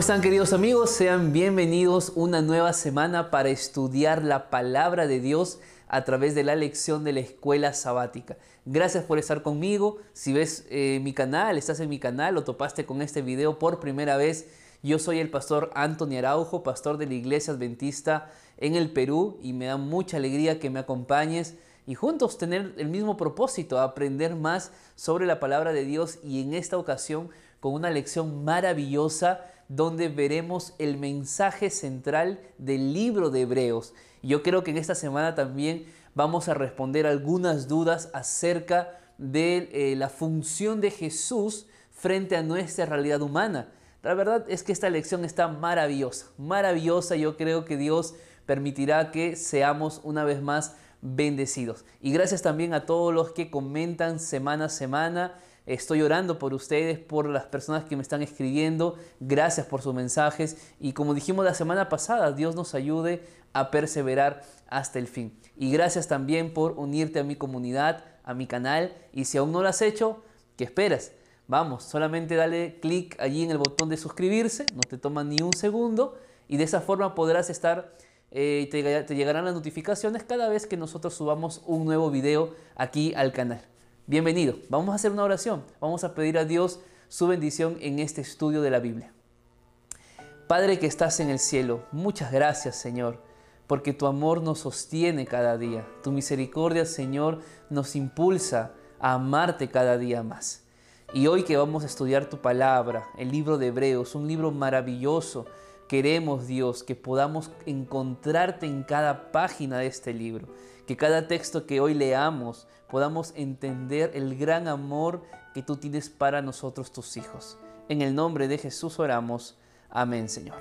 están queridos amigos? Sean bienvenidos una nueva semana para estudiar la palabra de Dios a través de la lección de la escuela sabática. Gracias por estar conmigo. Si ves eh, mi canal, estás en mi canal o topaste con este video por primera vez, yo soy el pastor Anthony Araujo, pastor de la Iglesia Adventista en el Perú y me da mucha alegría que me acompañes y juntos tener el mismo propósito, aprender más sobre la palabra de Dios y en esta ocasión con una lección maravillosa donde veremos el mensaje central del libro de Hebreos. Yo creo que en esta semana también vamos a responder algunas dudas acerca de eh, la función de Jesús frente a nuestra realidad humana. La verdad es que esta lección está maravillosa, maravillosa. Yo creo que Dios permitirá que seamos una vez más bendecidos. Y gracias también a todos los que comentan semana a semana Estoy orando por ustedes, por las personas que me están escribiendo. Gracias por sus mensajes. Y como dijimos la semana pasada, Dios nos ayude a perseverar hasta el fin. Y gracias también por unirte a mi comunidad, a mi canal. Y si aún no lo has hecho, ¿qué esperas? Vamos, solamente dale clic allí en el botón de suscribirse, no te toma ni un segundo. Y de esa forma podrás estar eh, te, te, llegarán las notificaciones cada vez que nosotros subamos un nuevo video aquí al canal. Bienvenido. Vamos a hacer una oración. Vamos a pedir a Dios su bendición en este estudio de la Biblia. Padre que estás en el cielo, muchas gracias Señor, porque tu amor nos sostiene cada día. Tu misericordia Señor nos impulsa a amarte cada día más. Y hoy que vamos a estudiar tu palabra, el libro de Hebreos, un libro maravilloso, queremos Dios que podamos encontrarte en cada página de este libro que cada texto que hoy leamos podamos entender el gran amor que tú tienes para nosotros tus hijos. En el nombre de Jesús oramos. Amén, Señor.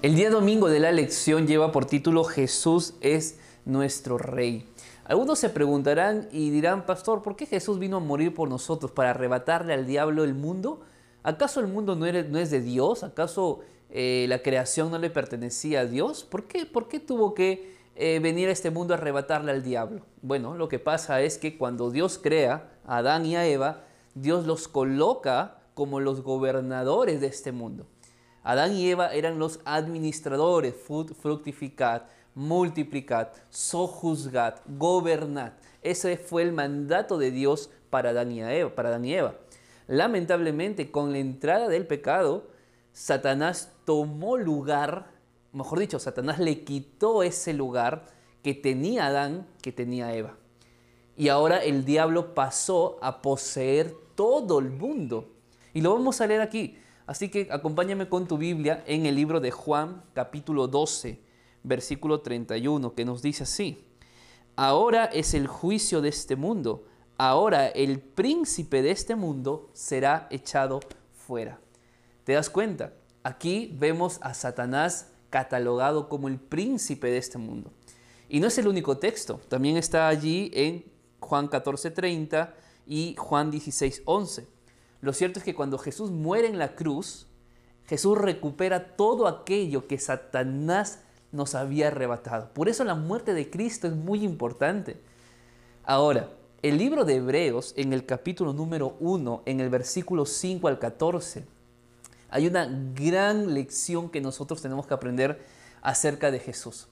El día domingo de la lección lleva por título Jesús es nuestro Rey. Algunos se preguntarán y dirán, Pastor, ¿por qué Jesús vino a morir por nosotros para arrebatarle al diablo el mundo? ¿Acaso el mundo no, es de Dios? ¿Acaso eh, la creación no le pertenecía a Dios? ¿Por qué, por qué tuvo que eh, venir a este mundo a arrebatarle al diablo? Bueno, lo que pasa es que cuando Dios crea a Adán y a Eva, Dios los coloca como los gobernadores de este mundo. Adán y Eva eran los administradores, fructificad, multiplicad, sojuzgad, gobernad. Ese fue el mandato de Dios para Adán y Eva. Para Adán y Eva. Lamentablemente, con la entrada del pecado, Satanás tomó lugar mejor dicho, Satanás le quitó ese lugar que tenía Adán, que tenía Eva. Y ahora el diablo pasó a poseer todo el mundo. Y lo vamos a leer aquí. Así que acompáñame con tu Biblia en el libro de Juan capítulo 12, versículo 31, que nos dice así. Ahora es el juicio de este mundo. Ahora el príncipe de este mundo será echado fuera. ¿Te das cuenta? Aquí vemos a Satanás catalogado como el príncipe de este mundo. Y no es el único texto, también está allí en Juan 14:30 y Juan 16:11. Lo cierto es que cuando Jesús muere en la cruz, Jesús recupera todo aquello que Satanás nos había arrebatado. Por eso la muerte de Cristo es muy importante. Ahora, el libro de Hebreos, en el capítulo número 1, en el versículo 5 al 14, hay una gran lección que nosotros tenemos que aprender acerca de Jesús.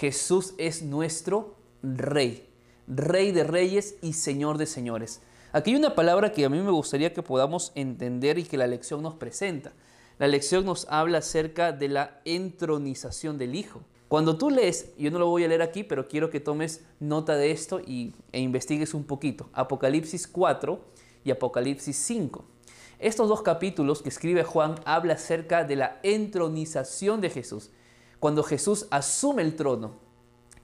Jesús es nuestro rey, rey de reyes y señor de señores. Aquí hay una palabra que a mí me gustaría que podamos entender y que la lección nos presenta. La lección nos habla acerca de la entronización del Hijo. Cuando tú lees, yo no lo voy a leer aquí, pero quiero que tomes nota de esto y, e investigues un poquito. Apocalipsis 4 y Apocalipsis 5. Estos dos capítulos que escribe Juan habla acerca de la entronización de Jesús. Cuando Jesús asume el trono,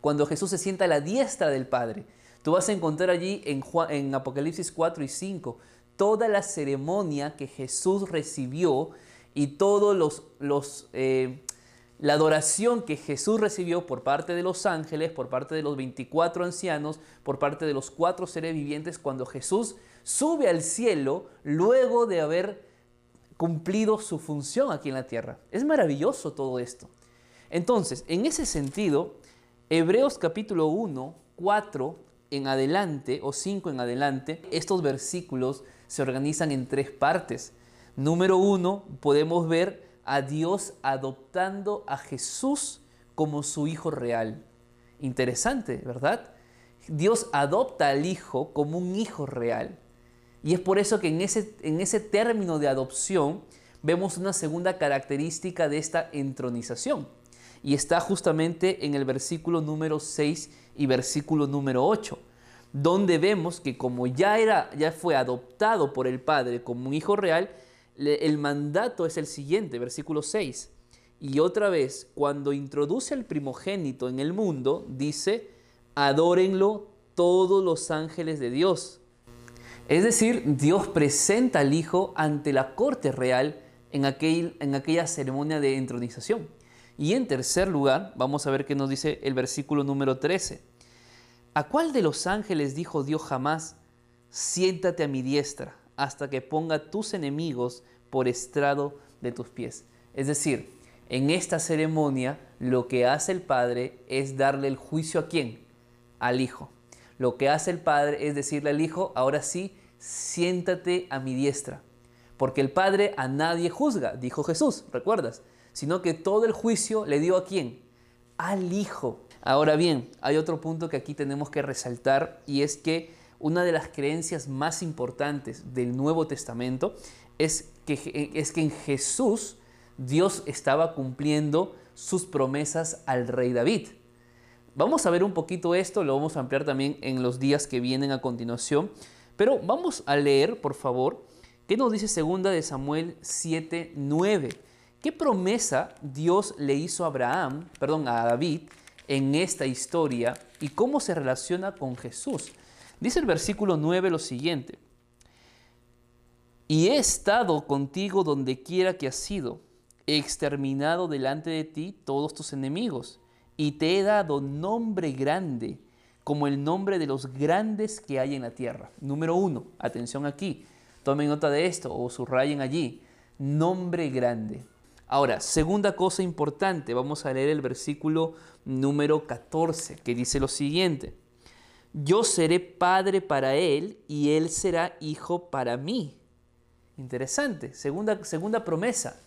cuando Jesús se sienta a la diestra del Padre. Tú vas a encontrar allí en, Apocalipsis 4 y 5 toda la ceremonia que Jesús recibió y todos los eh, la adoración que Jesús recibió por parte de los ángeles, por parte de los 24 ancianos, por parte de los cuatro seres vivientes, cuando Jesús sube al cielo luego de haber cumplido su función aquí en la tierra. Es maravilloso todo esto. Entonces, en ese sentido, Hebreos capítulo 1, 4 en adelante o 5 en adelante, estos versículos se organizan en tres partes. Número 1, podemos ver a Dios adoptando a Jesús como su hijo real. Interesante, ¿verdad? Dios adopta al hijo como un hijo real. Y es por eso que en ese, en ese término de adopción vemos una segunda característica de esta entronización. Y está justamente en el versículo número 6 y versículo número 8, donde vemos que como ya, era, ya fue adoptado por el Padre como un hijo real, el mandato es el siguiente, versículo 6. Y otra vez, cuando introduce al primogénito en el mundo, dice, adórenlo todos los ángeles de Dios. Es decir, Dios presenta al Hijo ante la corte real en, aquel, en aquella ceremonia de entronización. Y en tercer lugar, vamos a ver qué nos dice el versículo número 13. ¿A cuál de los ángeles dijo Dios jamás, siéntate a mi diestra hasta que ponga tus enemigos por estrado de tus pies? Es decir, en esta ceremonia lo que hace el Padre es darle el juicio a quién? Al Hijo. Lo que hace el Padre es decirle al Hijo, ahora sí, siéntate a mi diestra. Porque el Padre a nadie juzga, dijo Jesús, ¿recuerdas? Sino que todo el juicio le dio a quién? Al Hijo. Ahora bien, hay otro punto que aquí tenemos que resaltar y es que una de las creencias más importantes del Nuevo Testamento es que, es que en Jesús Dios estaba cumpliendo sus promesas al rey David. Vamos a ver un poquito esto, lo vamos a ampliar también en los días que vienen a continuación, pero vamos a leer, por favor, qué nos dice segunda de Samuel 7, 9. ¿Qué promesa Dios le hizo a Abraham, perdón, a David en esta historia y cómo se relaciona con Jesús? Dice el versículo 9 lo siguiente: Y he estado contigo donde quiera que has sido he exterminado delante de ti todos tus enemigos, y te he dado nombre grande, como el nombre de los grandes que hay en la tierra. Número uno, atención aquí, tomen nota de esto o subrayen allí, nombre grande. Ahora, segunda cosa importante, vamos a leer el versículo número 14, que dice lo siguiente. Yo seré padre para él y él será hijo para mí. Interesante, segunda, segunda promesa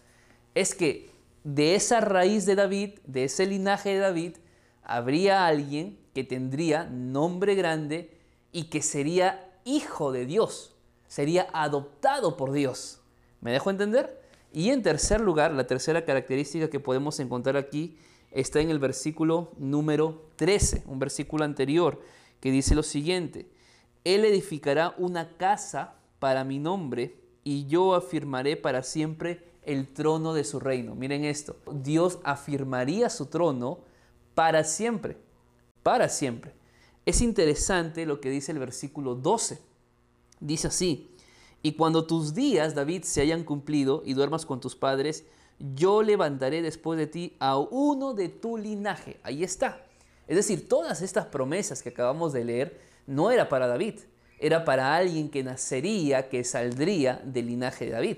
es que de esa raíz de David, de ese linaje de David, habría alguien que tendría nombre grande y que sería hijo de Dios, sería adoptado por Dios. ¿Me dejo entender? Y en tercer lugar, la tercera característica que podemos encontrar aquí está en el versículo número 13, un versículo anterior, que dice lo siguiente, Él edificará una casa para mi nombre y yo afirmaré para siempre el trono de su reino. Miren esto, Dios afirmaría su trono para siempre, para siempre. Es interesante lo que dice el versículo 12. Dice así, y cuando tus días, David, se hayan cumplido y duermas con tus padres, yo levantaré después de ti a uno de tu linaje. Ahí está. Es decir, todas estas promesas que acabamos de leer no era para David, era para alguien que nacería, que saldría del linaje de David.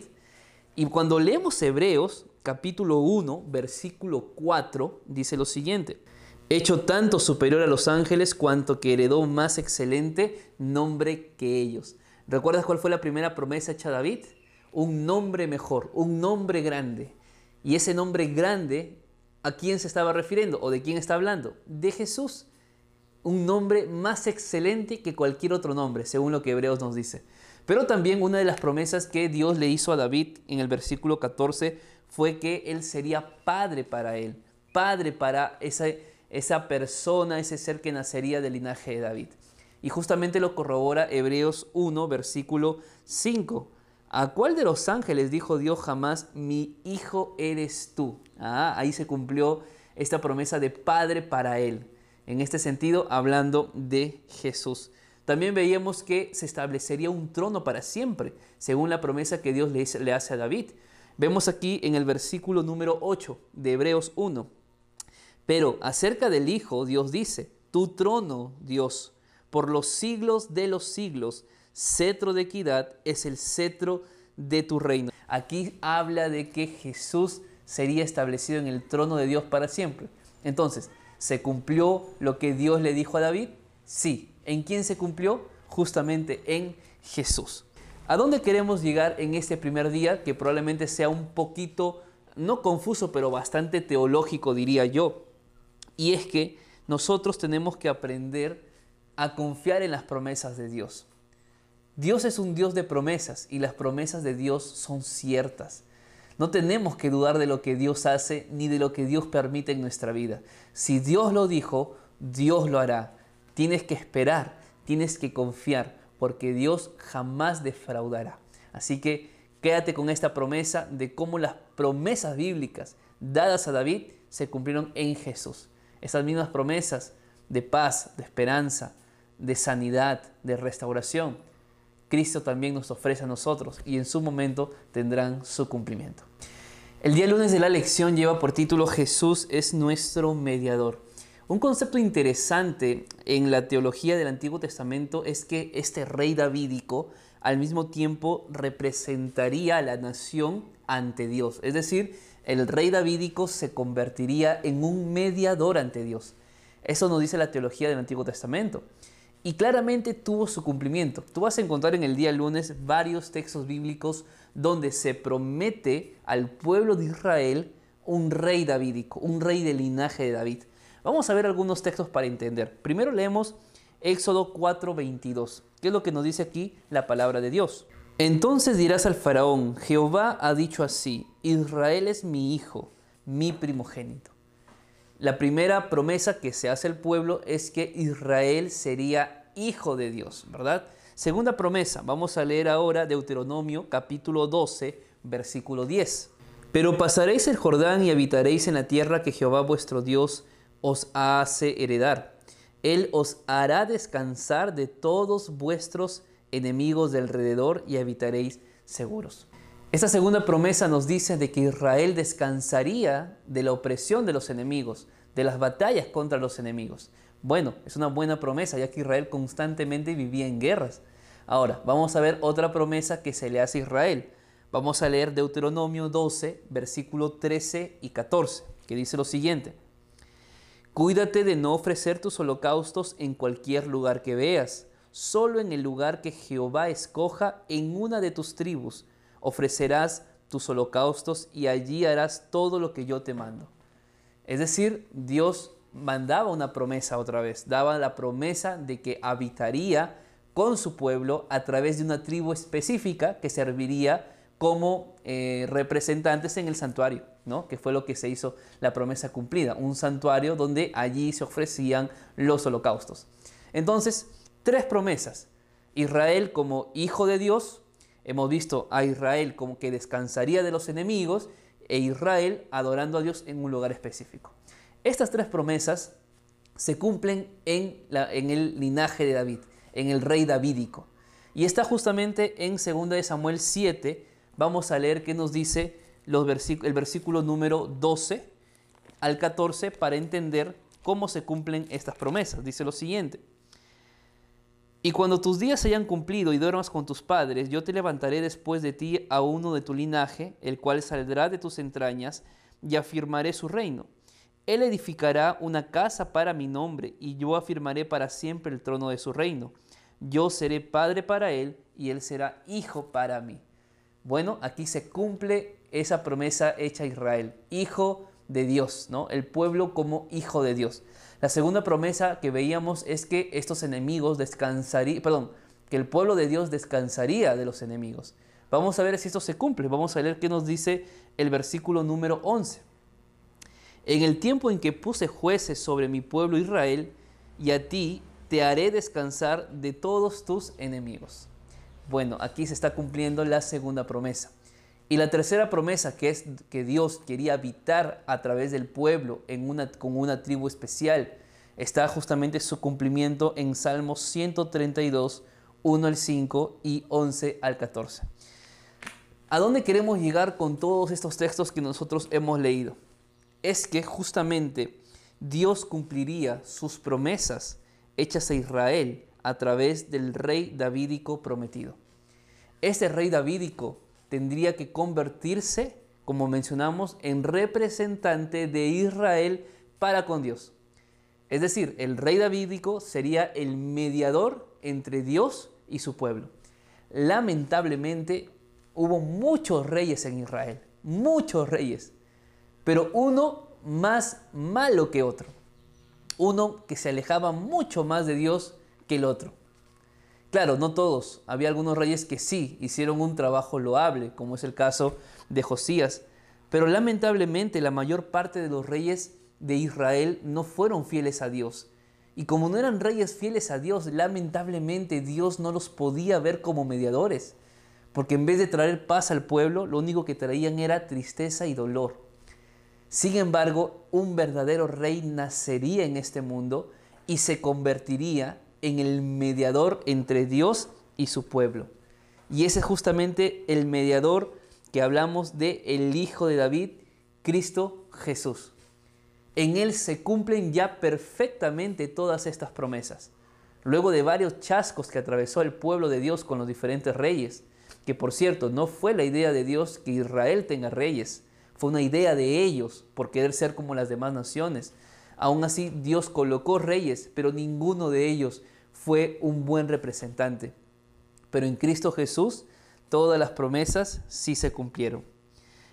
Y cuando leemos Hebreos capítulo 1, versículo 4, dice lo siguiente, hecho tanto superior a los ángeles cuanto que heredó más excelente nombre que ellos. ¿Recuerdas cuál fue la primera promesa hecha a David? Un nombre mejor, un nombre grande. Y ese nombre grande, ¿a quién se estaba refiriendo o de quién está hablando? De Jesús. Un nombre más excelente que cualquier otro nombre, según lo que Hebreos nos dice. Pero también una de las promesas que Dios le hizo a David en el versículo 14 fue que él sería padre para él, padre para esa, esa persona, ese ser que nacería del linaje de David. Y justamente lo corrobora Hebreos 1, versículo 5. ¿A cuál de los ángeles dijo Dios jamás, mi hijo eres tú? Ah, ahí se cumplió esta promesa de padre para él. En este sentido, hablando de Jesús. También veíamos que se establecería un trono para siempre, según la promesa que Dios le hace a David. Vemos aquí en el versículo número 8 de Hebreos 1. Pero acerca del Hijo, Dios dice, tu trono, Dios, por los siglos de los siglos, cetro de equidad es el cetro de tu reino. Aquí habla de que Jesús sería establecido en el trono de Dios para siempre. Entonces, ¿se cumplió lo que Dios le dijo a David? Sí, ¿En quién se cumplió? Justamente en Jesús. ¿A dónde queremos llegar en este primer día? Que probablemente sea un poquito no confuso, pero bastante teológico, diría yo. Y es que nosotros tenemos que aprender a confiar en las promesas de Dios. Dios es un Dios de promesas y las promesas de Dios son ciertas. No tenemos que dudar de lo que Dios hace ni de lo que Dios permite en nuestra vida. Si Dios lo dijo, Dios lo hará. Tienes que esperar, tienes que confiar, porque Dios jamás defraudará. Así que quédate con esta promesa de cómo las promesas bíblicas dadas a David se cumplieron en Jesús. Esas mismas promesas de paz, de esperanza, de sanidad, de restauración, Cristo también nos ofrece a nosotros y en su momento tendrán su cumplimiento. El día lunes de la lección lleva por título Jesús es nuestro mediador. Un concepto interesante en la teología del Antiguo Testamento es que este rey davídico al mismo tiempo representaría a la nación ante Dios. Es decir, el rey davídico se convertiría en un mediador ante Dios. Eso nos dice la teología del Antiguo Testamento. Y claramente tuvo su cumplimiento. Tú vas a encontrar en el día lunes varios textos bíblicos donde se promete al pueblo de Israel un rey davídico, un rey del linaje de David. Vamos a ver algunos textos para entender. Primero leemos Éxodo 4:22. ¿Qué es lo que nos dice aquí la palabra de Dios? Entonces dirás al faraón, Jehová ha dicho así, Israel es mi hijo, mi primogénito. La primera promesa que se hace al pueblo es que Israel sería hijo de Dios, ¿verdad? Segunda promesa, vamos a leer ahora Deuteronomio capítulo 12, versículo 10. Pero pasaréis el Jordán y habitaréis en la tierra que Jehová vuestro Dios os hace heredar. Él os hará descansar de todos vuestros enemigos de alrededor y habitaréis seguros. Esta segunda promesa nos dice de que Israel descansaría de la opresión de los enemigos, de las batallas contra los enemigos. Bueno, es una buena promesa, ya que Israel constantemente vivía en guerras. Ahora, vamos a ver otra promesa que se le hace a Israel. Vamos a leer Deuteronomio 12, versículo 13 y 14, que dice lo siguiente. Cuídate de no ofrecer tus holocaustos en cualquier lugar que veas, solo en el lugar que Jehová escoja en una de tus tribus ofrecerás tus holocaustos y allí harás todo lo que yo te mando. Es decir, Dios mandaba una promesa otra vez, daba la promesa de que habitaría con su pueblo a través de una tribu específica que serviría como eh, representantes en el santuario, ¿no? que fue lo que se hizo la promesa cumplida, un santuario donde allí se ofrecían los holocaustos. Entonces, tres promesas. Israel como hijo de Dios, hemos visto a Israel como que descansaría de los enemigos e Israel adorando a Dios en un lugar específico. Estas tres promesas se cumplen en, en el linaje de David, en el rey davídico. Y está justamente en 2 Samuel 7, vamos a leer qué nos dice el versículo número 12 al 14 para entender cómo se cumplen estas promesas. Dice lo siguiente. Y cuando tus días se hayan cumplido y duermas con tus padres, yo te levantaré después de ti a uno de tu linaje, el cual saldrá de tus entrañas, y afirmaré su reino. Él edificará una casa para mi nombre, y yo afirmaré para siempre el trono de su reino. Yo seré padre para él, y él será hijo para mí. Bueno, aquí se cumple esa promesa hecha a Israel, hijo de Dios, ¿no? El pueblo como hijo de Dios. La segunda promesa que veíamos es que estos enemigos descansarían, perdón, que el pueblo de Dios descansaría de los enemigos. Vamos a ver si esto se cumple. Vamos a leer qué nos dice el versículo número 11. En el tiempo en que puse jueces sobre mi pueblo Israel, y a ti te haré descansar de todos tus enemigos. Bueno, aquí se está cumpliendo la segunda promesa. Y la tercera promesa, que es que Dios quería habitar a través del pueblo en una, con una tribu especial, está justamente su cumplimiento en Salmos 132, 1 al 5 y 11 al 14. ¿A dónde queremos llegar con todos estos textos que nosotros hemos leído? Es que justamente Dios cumpliría sus promesas hechas a Israel a través del rey davídico prometido. Este rey davídico tendría que convertirse, como mencionamos, en representante de Israel para con Dios. Es decir, el rey davídico sería el mediador entre Dios y su pueblo. Lamentablemente hubo muchos reyes en Israel, muchos reyes, pero uno más malo que otro. Uno que se alejaba mucho más de Dios que el otro. Claro, no todos. Había algunos reyes que sí hicieron un trabajo loable, como es el caso de Josías. Pero lamentablemente la mayor parte de los reyes de Israel no fueron fieles a Dios. Y como no eran reyes fieles a Dios, lamentablemente Dios no los podía ver como mediadores. Porque en vez de traer paz al pueblo, lo único que traían era tristeza y dolor. Sin embargo, un verdadero rey nacería en este mundo y se convertiría en el mediador entre Dios y su pueblo. Y ese es justamente el mediador que hablamos de el Hijo de David, Cristo Jesús. En Él se cumplen ya perfectamente todas estas promesas. Luego de varios chascos que atravesó el pueblo de Dios con los diferentes reyes, que por cierto no fue la idea de Dios que Israel tenga reyes, fue una idea de ellos por querer ser como las demás naciones. Aún así Dios colocó reyes, pero ninguno de ellos fue un buen representante. Pero en Cristo Jesús todas las promesas sí se cumplieron.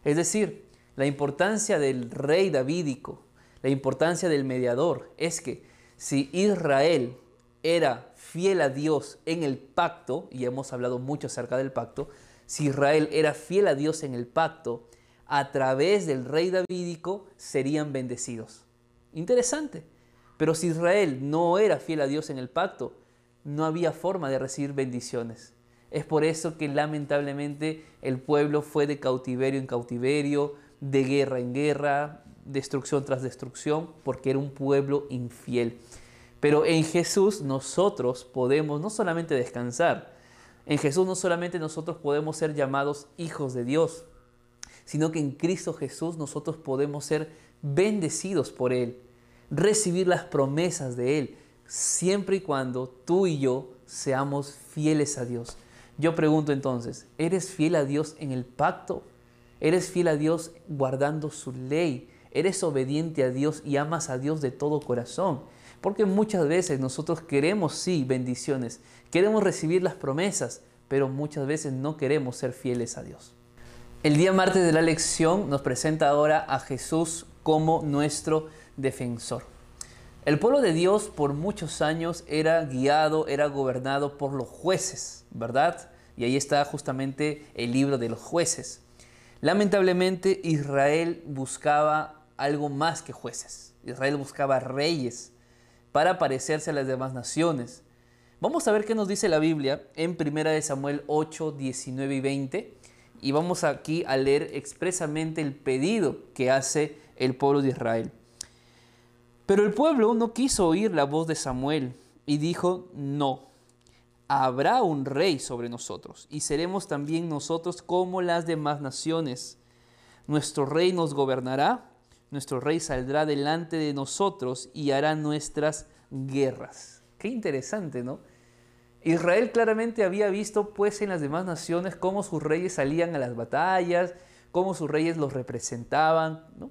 Es decir, la importancia del rey davídico, la importancia del mediador, es que si Israel era fiel a Dios en el pacto, y hemos hablado mucho acerca del pacto, si Israel era fiel a Dios en el pacto, a través del rey davídico serían bendecidos. Interesante. Pero si Israel no era fiel a Dios en el pacto, no había forma de recibir bendiciones. Es por eso que lamentablemente el pueblo fue de cautiverio en cautiverio, de guerra en guerra, destrucción tras destrucción, porque era un pueblo infiel. Pero en Jesús nosotros podemos no solamente descansar, en Jesús no solamente nosotros podemos ser llamados hijos de Dios, sino que en Cristo Jesús nosotros podemos ser bendecidos por Él recibir las promesas de Él, siempre y cuando tú y yo seamos fieles a Dios. Yo pregunto entonces, ¿eres fiel a Dios en el pacto? ¿Eres fiel a Dios guardando su ley? ¿Eres obediente a Dios y amas a Dios de todo corazón? Porque muchas veces nosotros queremos, sí, bendiciones, queremos recibir las promesas, pero muchas veces no queremos ser fieles a Dios. El día martes de la lección nos presenta ahora a Jesús como nuestro defensor. El pueblo de Dios por muchos años era guiado, era gobernado por los jueces, ¿verdad? Y ahí está justamente el libro de los jueces. Lamentablemente Israel buscaba algo más que jueces. Israel buscaba reyes para parecerse a las demás naciones. Vamos a ver qué nos dice la Biblia en 1 Samuel 8, 19 y 20. Y vamos aquí a leer expresamente el pedido que hace el pueblo de Israel. Pero el pueblo no quiso oír la voz de Samuel y dijo, no, habrá un rey sobre nosotros y seremos también nosotros como las demás naciones. Nuestro rey nos gobernará, nuestro rey saldrá delante de nosotros y hará nuestras guerras. Qué interesante, ¿no? Israel claramente había visto pues en las demás naciones cómo sus reyes salían a las batallas, cómo sus reyes los representaban, ¿no?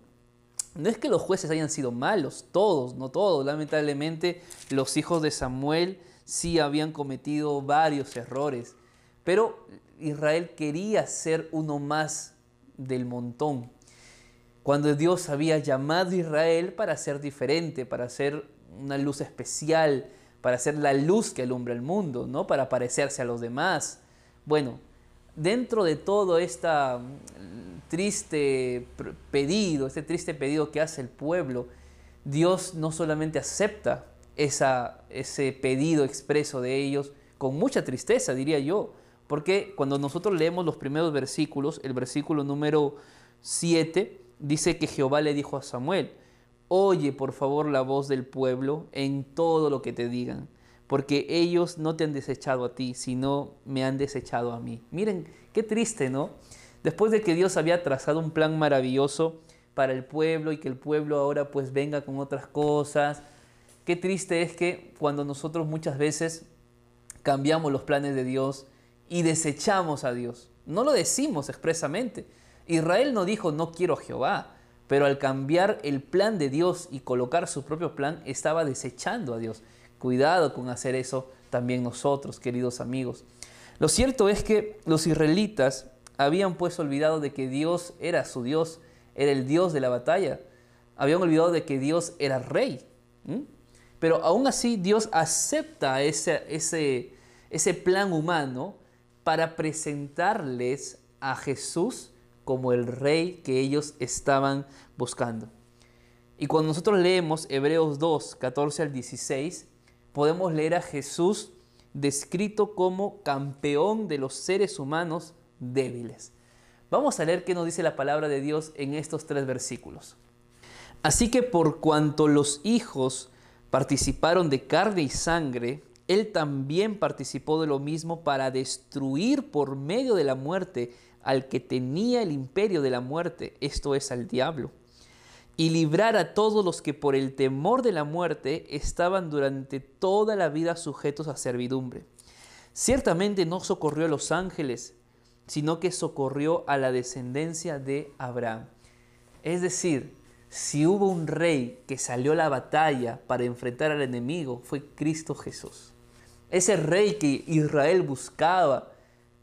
No es que los jueces hayan sido malos, todos, no todos. Lamentablemente los hijos de Samuel sí habían cometido varios errores, pero Israel quería ser uno más del montón. Cuando Dios había llamado a Israel para ser diferente, para ser una luz especial, para ser la luz que alumbra el mundo, no para parecerse a los demás. Bueno, dentro de todo esta triste pedido, este triste pedido que hace el pueblo, Dios no solamente acepta ese pedido expreso de ellos con mucha tristeza, diría yo, porque cuando nosotros leemos los primeros versículos, el versículo número 7 dice que Jehová le dijo a Samuel, oye por favor la voz del pueblo en todo lo que te digan, porque ellos no te han desechado a ti, sino me han desechado a mí. Miren, qué triste, ¿no? Después de que Dios había trazado un plan maravilloso para el pueblo y que el pueblo ahora pues venga con otras cosas, qué triste es que cuando nosotros muchas veces cambiamos los planes de Dios y desechamos a Dios. No lo decimos expresamente. Israel no dijo no quiero a Jehová, pero al cambiar el plan de Dios y colocar su propio plan, estaba desechando a Dios. Cuidado con hacer eso también nosotros, queridos amigos. Lo cierto es que los israelitas habían pues olvidado de que Dios era su Dios, era el Dios de la batalla. Habían olvidado de que Dios era rey. Pero aún así Dios acepta ese, ese, ese plan humano para presentarles a Jesús como el rey que ellos estaban buscando. Y cuando nosotros leemos Hebreos 2, 14 al 16, podemos leer a Jesús descrito como campeón de los seres humanos débiles. Vamos a leer qué nos dice la palabra de Dios en estos tres versículos. Así que por cuanto los hijos participaron de carne y sangre, él también participó de lo mismo para destruir por medio de la muerte al que tenía el imperio de la muerte, esto es al diablo, y librar a todos los que por el temor de la muerte estaban durante toda la vida sujetos a servidumbre. Ciertamente no socorrió a los ángeles, sino que socorrió a la descendencia de Abraham. Es decir, si hubo un rey que salió a la batalla para enfrentar al enemigo, fue Cristo Jesús. Ese rey que Israel buscaba,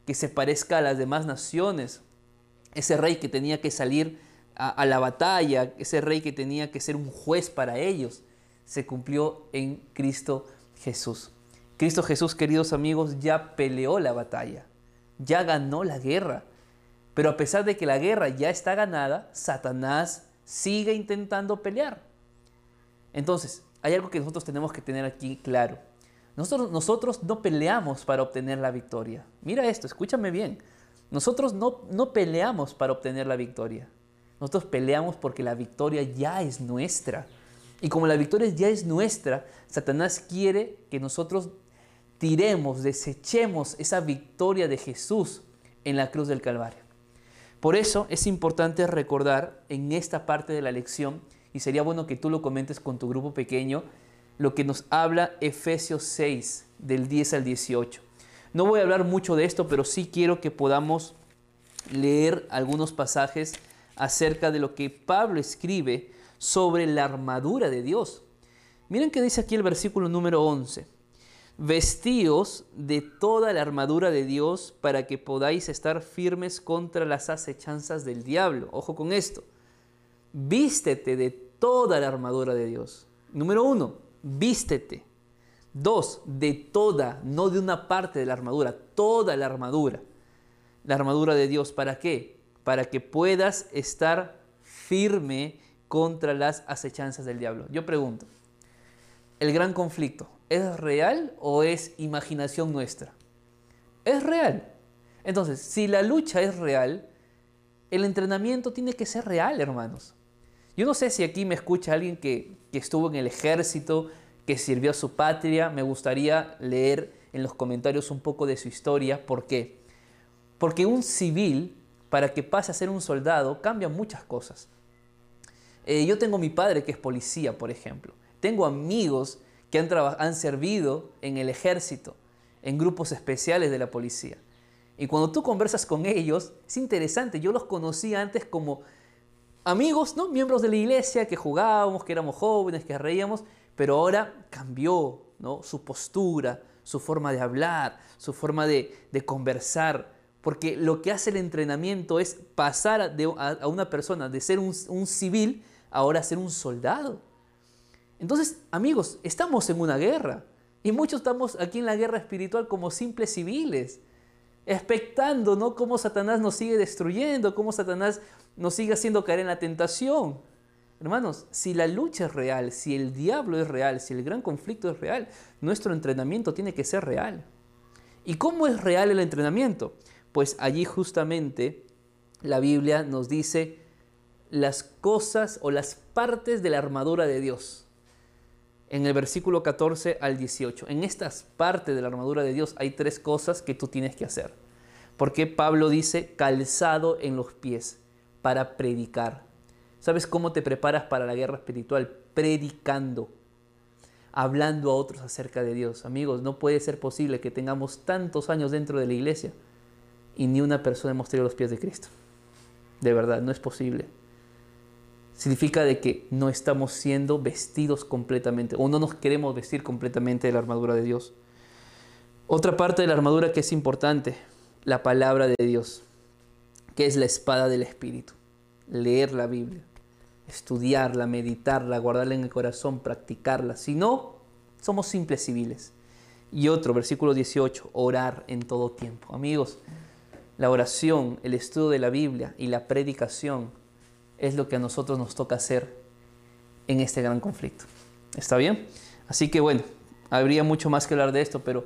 que se parezca a las demás naciones, ese rey que tenía que salir a, la batalla, ese rey que tenía que ser un juez para ellos, se cumplió en Cristo Jesús. Cristo Jesús, queridos amigos, ya peleó la batalla, ya ganó la guerra. Pero a pesar de que la guerra ya está ganada, Satanás sigue intentando pelear. Entonces, hay algo que nosotros tenemos que tener aquí claro. Nosotros, nosotros no peleamos para obtener la victoria. Mira esto, escúchame bien. Nosotros no, no peleamos para obtener la victoria. Nosotros peleamos porque la victoria ya es nuestra. Y como la victoria ya es nuestra, Satanás quiere que nosotros tiremos, desechemos esa victoria de Jesús en la cruz del Calvario. Por eso es importante recordar en esta parte de la lección, y sería bueno que tú lo comentes con tu grupo pequeño, lo que nos habla Efesios 6, del 10 al 18. No voy a hablar mucho de esto, pero sí quiero que podamos leer algunos pasajes acerca de lo que Pablo escribe sobre la armadura de Dios. Miren que dice aquí el versículo número 11 vestíos de toda la armadura de Dios para que podáis estar firmes contra las acechanzas del diablo. Ojo con esto. Vístete de toda la armadura de Dios. Número uno, vístete. Dos, de toda, no de una parte de la armadura, toda la armadura. La armadura de Dios, ¿para qué? Para que puedas estar firme contra las acechanzas del diablo. Yo pregunto, el gran conflicto, ¿es real o es imaginación nuestra? Es real. Entonces, si la lucha es real, el entrenamiento tiene que ser real, hermanos. Yo no sé si aquí me escucha alguien que, estuvo en el ejército, que sirvió a su patria. Me gustaría leer en los comentarios un poco de su historia. ¿Por qué? Porque un civil, para que pase a ser un soldado, cambia muchas cosas. Eh, yo tengo mi padre que es policía, por ejemplo. Tengo amigos que han, han servido en el ejército, en grupos especiales de la policía. Y cuando tú conversas con ellos, es interesante, yo los conocí antes como amigos, ¿no? Miembros de la iglesia que jugábamos, que éramos jóvenes, que reíamos, pero ahora cambió, ¿no? Su postura, su forma de hablar, su forma de, conversar, porque lo que hace el entrenamiento es pasar a, una persona de ser un, un civil ahora a ser un soldado. Entonces, amigos, estamos en una guerra y muchos estamos aquí en la guerra espiritual como simples civiles, expectando ¿no? cómo Satanás nos sigue destruyendo, cómo Satanás nos sigue haciendo caer en la tentación. Hermanos, si la lucha es real, si el diablo es real, si el gran conflicto es real, nuestro entrenamiento tiene que ser real. ¿Y cómo es real el entrenamiento? Pues allí justamente la Biblia nos dice las cosas o las partes de la armadura de Dios en el versículo 14 al 18. En estas partes de la armadura de Dios hay tres cosas que tú tienes que hacer. Porque Pablo dice calzado en los pies para predicar. ¿Sabes cómo te preparas para la guerra espiritual? Predicando, hablando a otros acerca de Dios. Amigos, no puede ser posible que tengamos tantos años dentro de la iglesia y ni una persona hemos tenido los pies de Cristo. De verdad, no es posible significa de que no estamos siendo vestidos completamente o no nos queremos vestir completamente de la armadura de Dios. Otra parte de la armadura que es importante, la palabra de Dios, que es la espada del Espíritu. leer la Biblia, estudiarla, meditarla, guardarla en el corazón, practicarla. Si no, somos simples civiles. Y otro, versículo 18, orar en todo tiempo. Amigos, la oración, el estudio de la Biblia y la predicación es lo que a nosotros nos toca hacer en este gran conflicto. ¿Está bien? Así que bueno, habría mucho más que hablar de esto, pero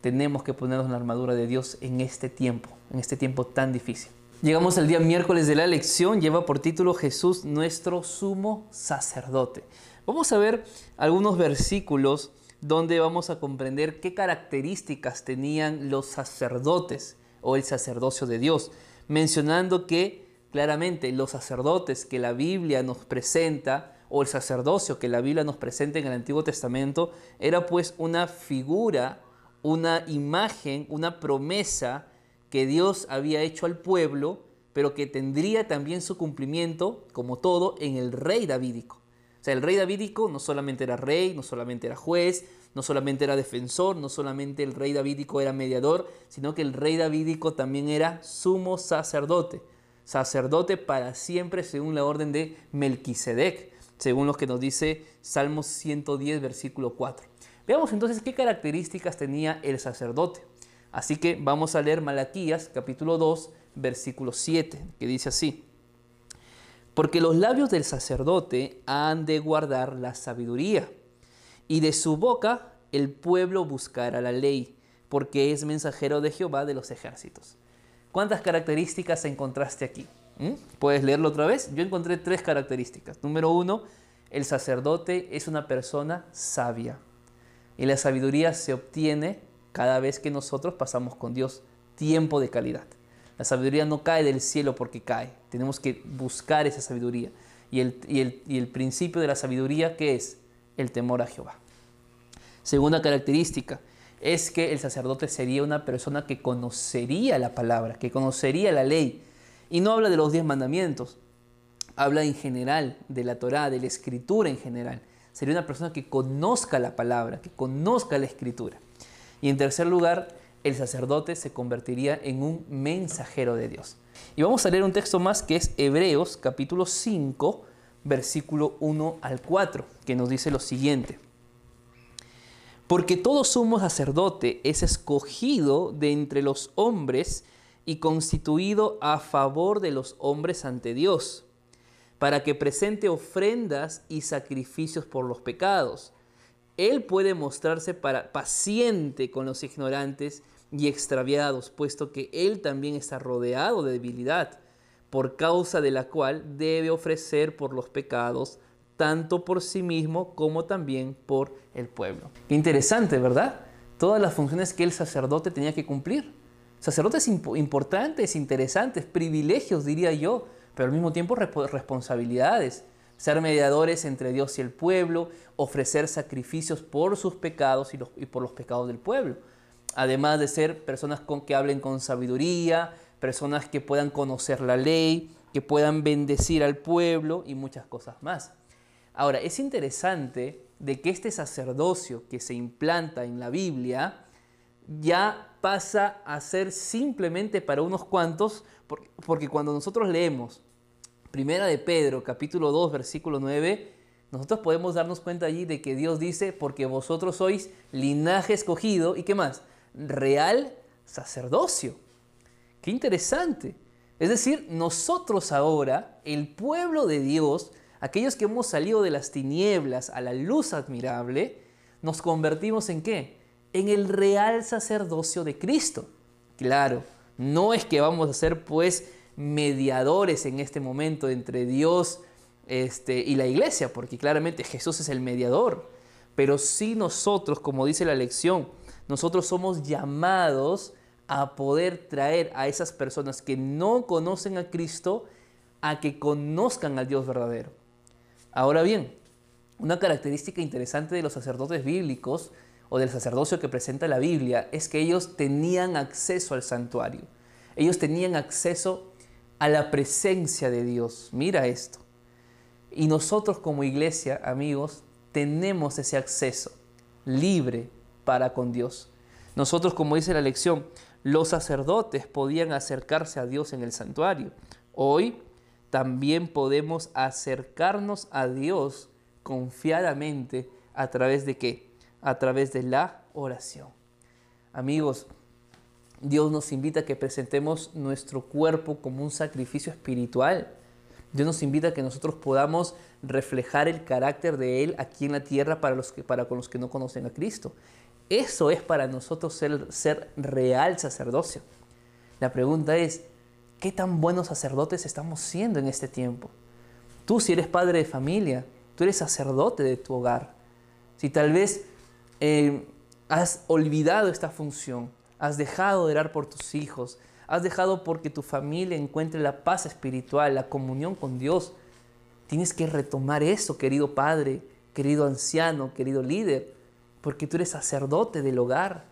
tenemos que ponernos la armadura de Dios en este tiempo, en este tiempo tan difícil. Llegamos al día miércoles de la lección, lleva por título Jesús nuestro sumo sacerdote. Vamos a ver algunos versículos donde vamos a comprender qué características tenían los sacerdotes o el sacerdocio de Dios, mencionando que claramente los sacerdotes que la Biblia nos presenta o el sacerdocio que la Biblia nos presenta en el Antiguo Testamento era pues una figura, una imagen, una promesa que Dios había hecho al pueblo, pero que tendría también su cumplimiento, como todo, en el rey davídico. O sea, el rey davídico no solamente era rey, no solamente era juez, no solamente era defensor, no solamente el rey davídico era mediador, sino que el rey davídico también era sumo sacerdote. Sacerdote para siempre según la orden de Melquisedec, según lo que nos dice Salmos 110, versículo 4. Veamos entonces qué características tenía el sacerdote. Así que vamos a leer Malaquías capítulo 2, versículo 7, que dice así. Porque los labios del sacerdote han de guardar la sabiduría, y de su boca el pueblo buscará la ley, porque es mensajero de Jehová de los ejércitos. ¿Cuántas características encontraste aquí? ¿Mm? ¿Puedes leerlo otra vez? Yo encontré tres características. Número uno, el sacerdote es una persona sabia. Y la sabiduría se obtiene cada vez que nosotros pasamos con Dios tiempo de calidad. La sabiduría no cae del cielo porque cae. Tenemos que buscar esa sabiduría. Y el, y el, principio de la sabiduría, ¿qué es? El temor a Jehová. Segunda característica es que el sacerdote sería una persona que conocería la palabra, que conocería la ley. Y no habla de los diez mandamientos, habla en general de la Torá, de la escritura en general. Sería una persona que conozca la palabra, que conozca la escritura. Y en tercer lugar, el sacerdote se convertiría en un mensajero de Dios. Y vamos a leer un texto más que es Hebreos capítulo 5, versículo 1 al 4, que nos dice lo siguiente. Porque todo sumo sacerdote es escogido de entre los hombres y constituido a favor de los hombres ante Dios, para que presente ofrendas y sacrificios por los pecados él puede mostrarse para, paciente con los ignorantes y extraviados, puesto que Él también está rodeado de debilidad, por causa de la cual debe ofrecer por los pecados, tanto por sí mismo como también por el pueblo. interesante, ¿verdad? Todas las funciones que el sacerdote tenía que cumplir. Sacerdotes importantes, interesantes, privilegios, diría yo, pero al mismo tiempo responsabilidades ser mediadores entre Dios y el pueblo, ofrecer sacrificios por sus pecados y, por los pecados del pueblo. Además de ser personas con, que hablen con sabiduría, personas que puedan conocer la ley, que puedan bendecir al pueblo y muchas cosas más. Ahora, es interesante de que este sacerdocio que se implanta en la Biblia ya pasa a ser simplemente para unos cuantos, porque cuando nosotros leemos Primera de Pedro, capítulo 2, versículo 9, nosotros podemos darnos cuenta allí de que Dios dice, porque vosotros sois linaje escogido y qué más, real sacerdocio. Qué interesante. Es decir, nosotros ahora, el pueblo de Dios, aquellos que hemos salido de las tinieblas a la luz admirable, nos convertimos en qué? En el real sacerdocio de Cristo. Claro, no es que vamos a ser pues mediadores en este momento entre Dios este, y la iglesia, porque claramente Jesús es el mediador. Pero sí nosotros, como dice la lección, nosotros somos llamados a poder traer a esas personas que no conocen a Cristo a que conozcan al Dios verdadero. Ahora bien, una característica interesante de los sacerdotes bíblicos o del sacerdocio que presenta la Biblia es que ellos tenían acceso al santuario. Ellos tenían acceso a la presencia de Dios. Mira esto. Y nosotros como iglesia, amigos, tenemos ese acceso libre para con Dios. Nosotros, como dice la lección, los sacerdotes podían acercarse a Dios en el santuario. Hoy también podemos acercarnos a Dios confiadamente a través de qué? A través de la oración. Amigos, Dios nos invita a que presentemos nuestro cuerpo como un sacrificio espiritual. Dios nos invita a que nosotros podamos reflejar el carácter de Él aquí en la tierra para, los que, para con los que no conocen a Cristo. Eso es para nosotros ser, ser real sacerdocio. La pregunta es, ¿qué tan buenos sacerdotes estamos siendo en este tiempo? Tú si eres padre de familia, tú eres sacerdote de tu hogar. Si tal vez eh, has olvidado esta función, has dejado de orar por tus hijos, has dejado porque tu familia encuentre la paz espiritual, la comunión con Dios, tienes que retomar eso, querido padre, querido anciano, querido líder, porque tú eres sacerdote del hogar.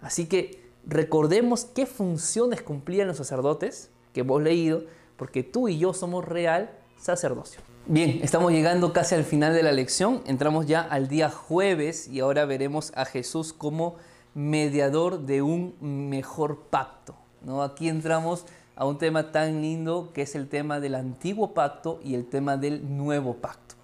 Así que recordemos qué funciones cumplían los sacerdotes que hemos leído, porque tú y yo somos real sacerdocio. Bien, estamos llegando casi al final de la lección, entramos ya al día jueves y ahora veremos a Jesús como mediador de un mejor pacto. ¿no? Aquí entramos a un tema tan lindo que es el tema del antiguo pacto y el tema del nuevo pacto.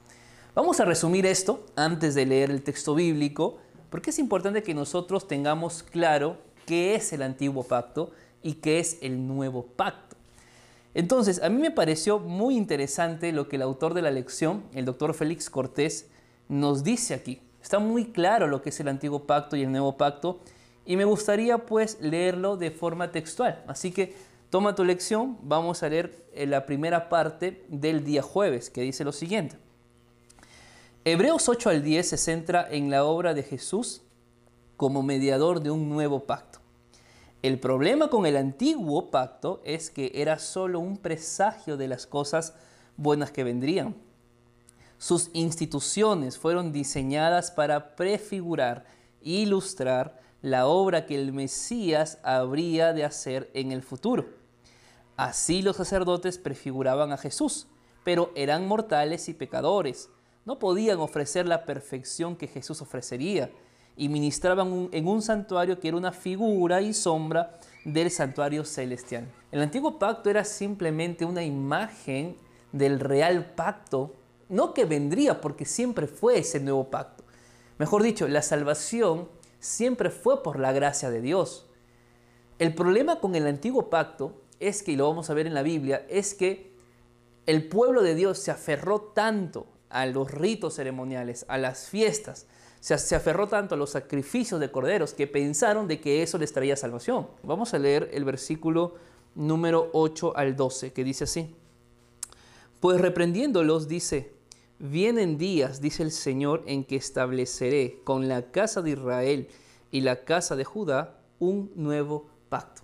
Vamos a resumir esto antes de leer el texto bíblico, porque es importante que nosotros tengamos claro qué es el antiguo pacto y qué es el nuevo pacto. Entonces, a mí me pareció muy interesante lo que el autor de la lección, el doctor Félix Cortés, nos dice aquí. Está muy claro lo que es el antiguo pacto y el nuevo pacto y me gustaría pues leerlo de forma textual. Así que toma tu lección, vamos a leer eh, la primera parte del día jueves que dice lo siguiente. Hebreos 8 al 10 se centra en la obra de Jesús como mediador de un nuevo pacto. El problema con el antiguo pacto es que era solo un presagio de las cosas buenas que vendrían. Sus instituciones fueron diseñadas para prefigurar ilustrar la obra que el Mesías habría de hacer en el futuro. Así los sacerdotes prefiguraban a Jesús, pero eran mortales y pecadores. No podían ofrecer la perfección que Jesús ofrecería y ministraban en un santuario que era una figura y sombra del santuario celestial. El antiguo pacto era simplemente una imagen del real pacto, no que vendría, porque siempre fue ese nuevo pacto. Mejor dicho, la salvación siempre fue por la gracia de Dios. El problema con el antiguo pacto es que, y lo vamos a ver en la Biblia, es que el pueblo de Dios se aferró tanto a los ritos ceremoniales, a las fiestas, se, aferró tanto a los sacrificios de corderos que pensaron de que eso les traía salvación. Vamos a leer el versículo número 8 al 12, que dice así. Pues reprendiéndolos dice, vienen días, dice el Señor, en que estableceré con la casa de Israel y la casa de Judá un nuevo pacto.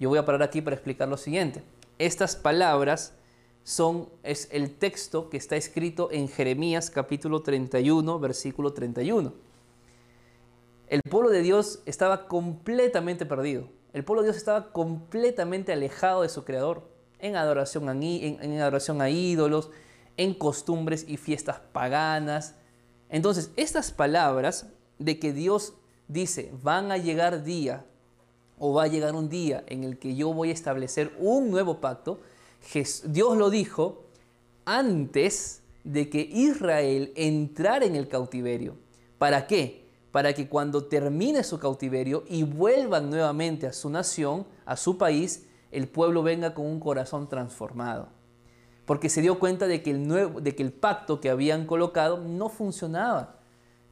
Yo voy a parar aquí para explicar lo siguiente. Estas palabras son, es el texto que está escrito en Jeremías capítulo 31, versículo 31. El pueblo de Dios estaba completamente perdido. El pueblo de Dios estaba completamente alejado de su Creador en adoración a, en adoración a ídolos, en costumbres y fiestas paganas. Entonces, estas palabras de que Dios dice, van a llegar día o va a llegar un día en el que yo voy a establecer un nuevo pacto, Dios lo dijo antes de que Israel entrara en el cautiverio. ¿Para qué? Para que cuando termine su cautiverio y vuelvan nuevamente a su nación, a su país, el pueblo venga con un corazón transformado. Porque se dio cuenta de que el, de que el pacto que habían colocado no funcionaba.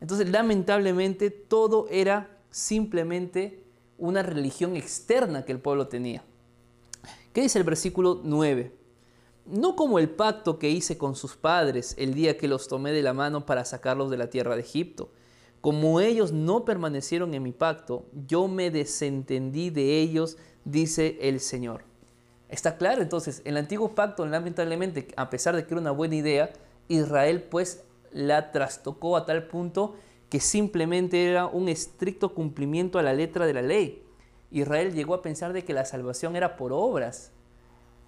Entonces, lamentablemente, todo era simplemente una religión externa que el pueblo tenía. ¿Qué dice el versículo 9? No como el pacto que hice con sus padres el día que los tomé de la mano para sacarlos de la tierra de Egipto. Como ellos no permanecieron en mi pacto, yo me desentendí de ellos, dice el Señor. Está claro entonces, el antiguo pacto lamentablemente, a pesar de que era una buena idea, Israel pues la trastocó a tal punto que simplemente era un estricto cumplimiento a la letra de la ley. Israel llegó a pensar de que la salvación era por obras,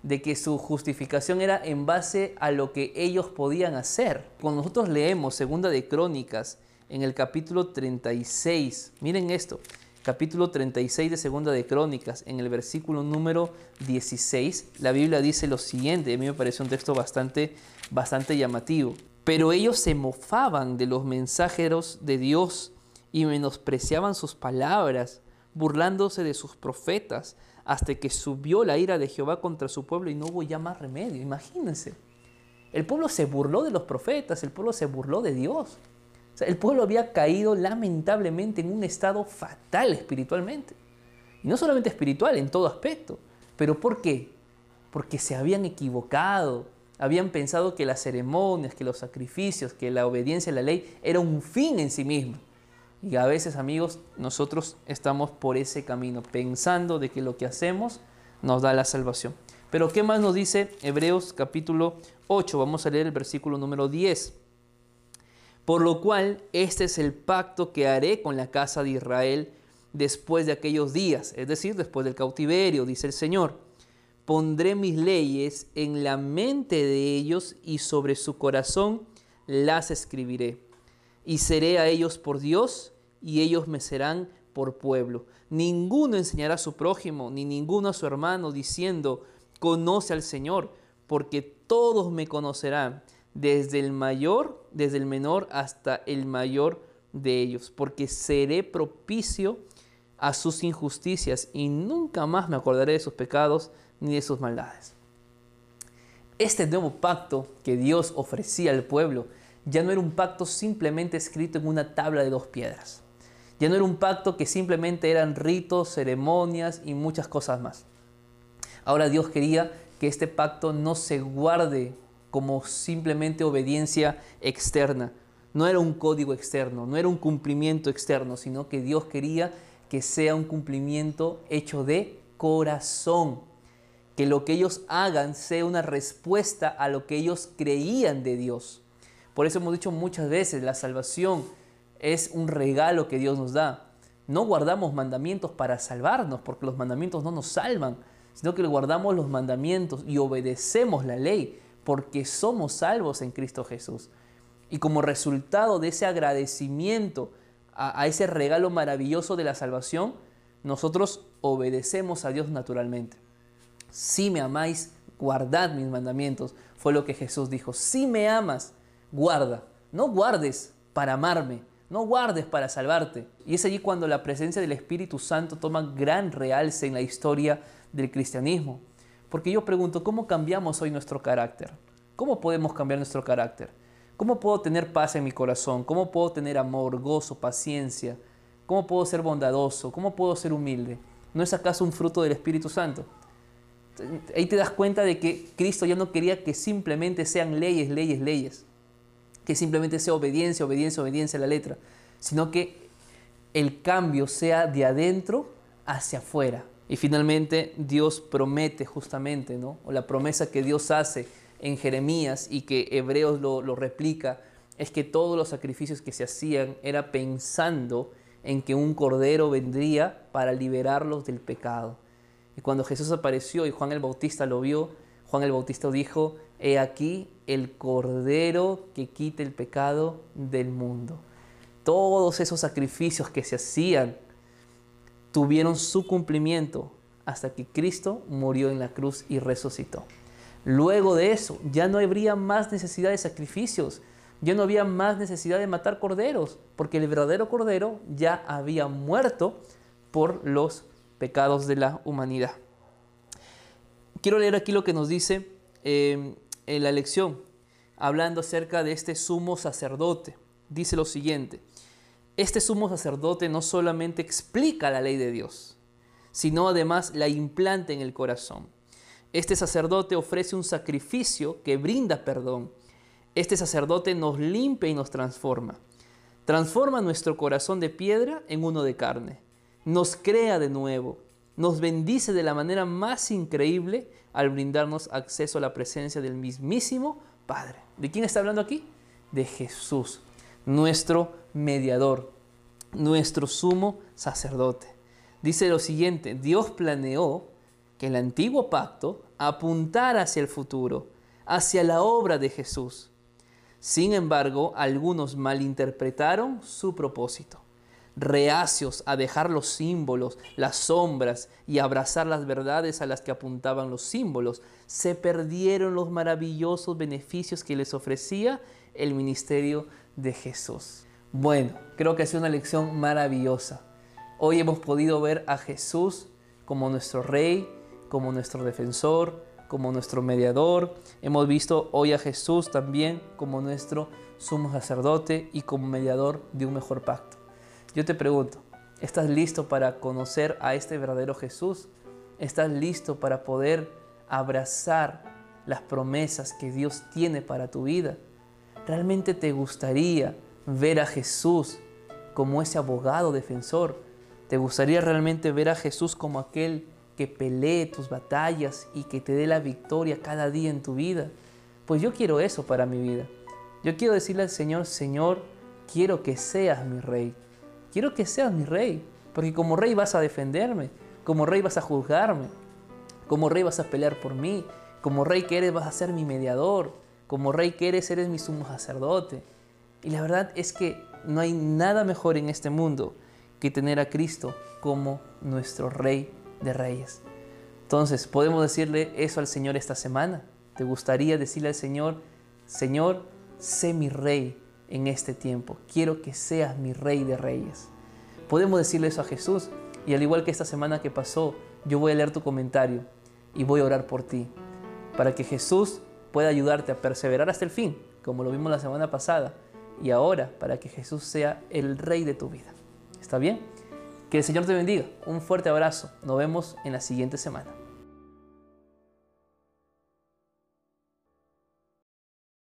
de que su justificación era en base a lo que ellos podían hacer. Cuando nosotros leemos Segunda de Crónicas en el capítulo 36, miren esto, capítulo 36 de Segunda de Crónicas, en el versículo número 16, la Biblia dice lo siguiente, a mí me parece un texto bastante, bastante llamativo. Pero ellos se mofaban de los mensajeros de Dios y menospreciaban sus palabras, burlándose de sus profetas, hasta que subió la ira de Jehová contra su pueblo y no hubo ya más remedio. Imagínense. El pueblo se burló de los profetas, el pueblo se burló de Dios el pueblo había caído lamentablemente en un estado fatal espiritualmente. Y no solamente espiritual, en todo aspecto. ¿Pero por qué? Porque se habían equivocado, habían pensado que las ceremonias, que los sacrificios, que la obediencia a la ley era un fin en sí mismo. Y a veces, amigos, nosotros estamos por ese camino, pensando de que lo que hacemos nos da la salvación. Pero ¿qué más nos dice Hebreos capítulo 8? Vamos a leer el versículo número 10. Por lo cual, este es el pacto que haré con la casa de Israel después de aquellos días, es decir, después del cautiverio, dice el Señor. Pondré mis leyes en la mente de ellos y sobre su corazón las escribiré. Y seré a ellos por Dios y ellos me serán por pueblo. Ninguno enseñará a su prójimo, ni ninguno a su hermano, diciendo, conoce al Señor, porque todos me conocerán desde el mayor, desde el menor hasta el mayor de ellos, porque seré propicio a sus injusticias y nunca más me acordaré de sus pecados ni de sus maldades. Este nuevo pacto que Dios ofrecía al pueblo ya no era un pacto simplemente escrito en una tabla de dos piedras. Ya no era un pacto que simplemente eran ritos, ceremonias y muchas cosas más. Ahora Dios quería que este pacto no se guarde como simplemente obediencia externa. No era un código externo, no era un cumplimiento externo, sino que Dios quería que sea un cumplimiento hecho de corazón. Que lo que ellos hagan sea una respuesta a lo que ellos creían de Dios. Por eso hemos dicho muchas veces, la salvación es un regalo que Dios nos da. No guardamos mandamientos para salvarnos, porque los mandamientos no nos salvan, sino que guardamos los mandamientos y obedecemos la ley porque somos salvos en Cristo Jesús. Y como resultado de ese agradecimiento a, ese regalo maravilloso de la salvación, nosotros obedecemos a Dios naturalmente. Si me amáis, guardad mis mandamientos, fue lo que Jesús dijo. Si me amas, guarda. No guardes para amarme, no guardes para salvarte. Y es allí cuando la presencia del Espíritu Santo toma gran realce en la historia del cristianismo. Porque yo pregunto, ¿cómo cambiamos hoy nuestro carácter? ¿Cómo podemos cambiar nuestro carácter? ¿Cómo puedo tener paz en mi corazón? ¿Cómo puedo tener amor, gozo, paciencia? ¿Cómo puedo ser bondadoso? ¿Cómo puedo ser humilde? ¿No es acaso un fruto del Espíritu Santo? Ahí te das cuenta de que Cristo ya no quería que simplemente sean leyes, leyes, leyes. Que simplemente sea obediencia, obediencia, obediencia a la letra. Sino que el cambio sea de adentro hacia afuera. Y finalmente Dios promete justamente, ¿no? O la promesa que Dios hace en Jeremías y que Hebreos lo, lo replica, es que todos los sacrificios que se hacían era pensando en que un cordero vendría para liberarlos del pecado. Y cuando Jesús apareció y Juan el Bautista lo vio, Juan el Bautista dijo, he aquí el cordero que quita el pecado del mundo. Todos esos sacrificios que se hacían tuvieron su cumplimiento hasta que Cristo murió en la cruz y resucitó. Luego de eso, ya no habría más necesidad de sacrificios, ya no había más necesidad de matar corderos, porque el verdadero cordero ya había muerto por los pecados de la humanidad. Quiero leer aquí lo que nos dice eh, en la lección, hablando acerca de este sumo sacerdote. Dice lo siguiente, este sumo sacerdote no solamente explica la ley de Dios, sino además la implanta en el corazón. Este sacerdote ofrece un sacrificio que brinda perdón. Este sacerdote nos limpia y nos transforma. Transforma nuestro corazón de piedra en uno de carne. Nos crea de nuevo. Nos bendice de la manera más increíble al brindarnos acceso a la presencia del mismísimo Padre. ¿De quién está hablando aquí? De Jesús, nuestro mediador, nuestro sumo sacerdote. Dice lo siguiente, Dios planeó que el antiguo pacto apuntara hacia el futuro, hacia la obra de Jesús. Sin embargo, algunos malinterpretaron su propósito. Reacios a dejar los símbolos, las sombras y abrazar las verdades a las que apuntaban los símbolos, se perdieron los maravillosos beneficios que les ofrecía el ministerio de Jesús. Bueno, creo que ha sido una lección maravillosa. Hoy hemos podido ver a Jesús como nuestro rey, como nuestro defensor, como nuestro mediador. Hemos visto hoy a Jesús también como nuestro sumo sacerdote y como mediador de un mejor pacto. Yo te pregunto, ¿estás listo para conocer a este verdadero Jesús? ¿Estás listo para poder abrazar las promesas que Dios tiene para tu vida? ¿Realmente te gustaría ver a Jesús como ese abogado defensor? ¿Te gustaría realmente ver a Jesús como aquel que pelee tus batallas y que te dé la victoria cada día en tu vida? Pues yo quiero eso para mi vida. Yo quiero decirle al Señor, Señor, quiero que seas mi rey. Quiero que seas mi rey, porque como rey vas a defenderme, como rey vas a juzgarme, como rey vas a pelear por mí, como rey que eres vas a ser mi mediador, como rey que eres eres mi sumo sacerdote. Y la verdad es que no hay nada mejor en este mundo que tener a Cristo como nuestro rey de reyes. Entonces, podemos decirle eso al Señor esta semana. ¿Te gustaría decirle al Señor, Señor, sé mi rey en este tiempo? Quiero que seas mi rey de reyes. Podemos decirle eso a Jesús. Y al igual que esta semana que pasó, yo voy a leer tu comentario y voy a orar por ti, para que Jesús pueda ayudarte a perseverar hasta el fin, como lo vimos la semana pasada, y ahora para que Jesús sea el rey de tu vida. ¿Está bien? Que el Señor te bendiga. Un fuerte abrazo. Nos vemos en la siguiente semana.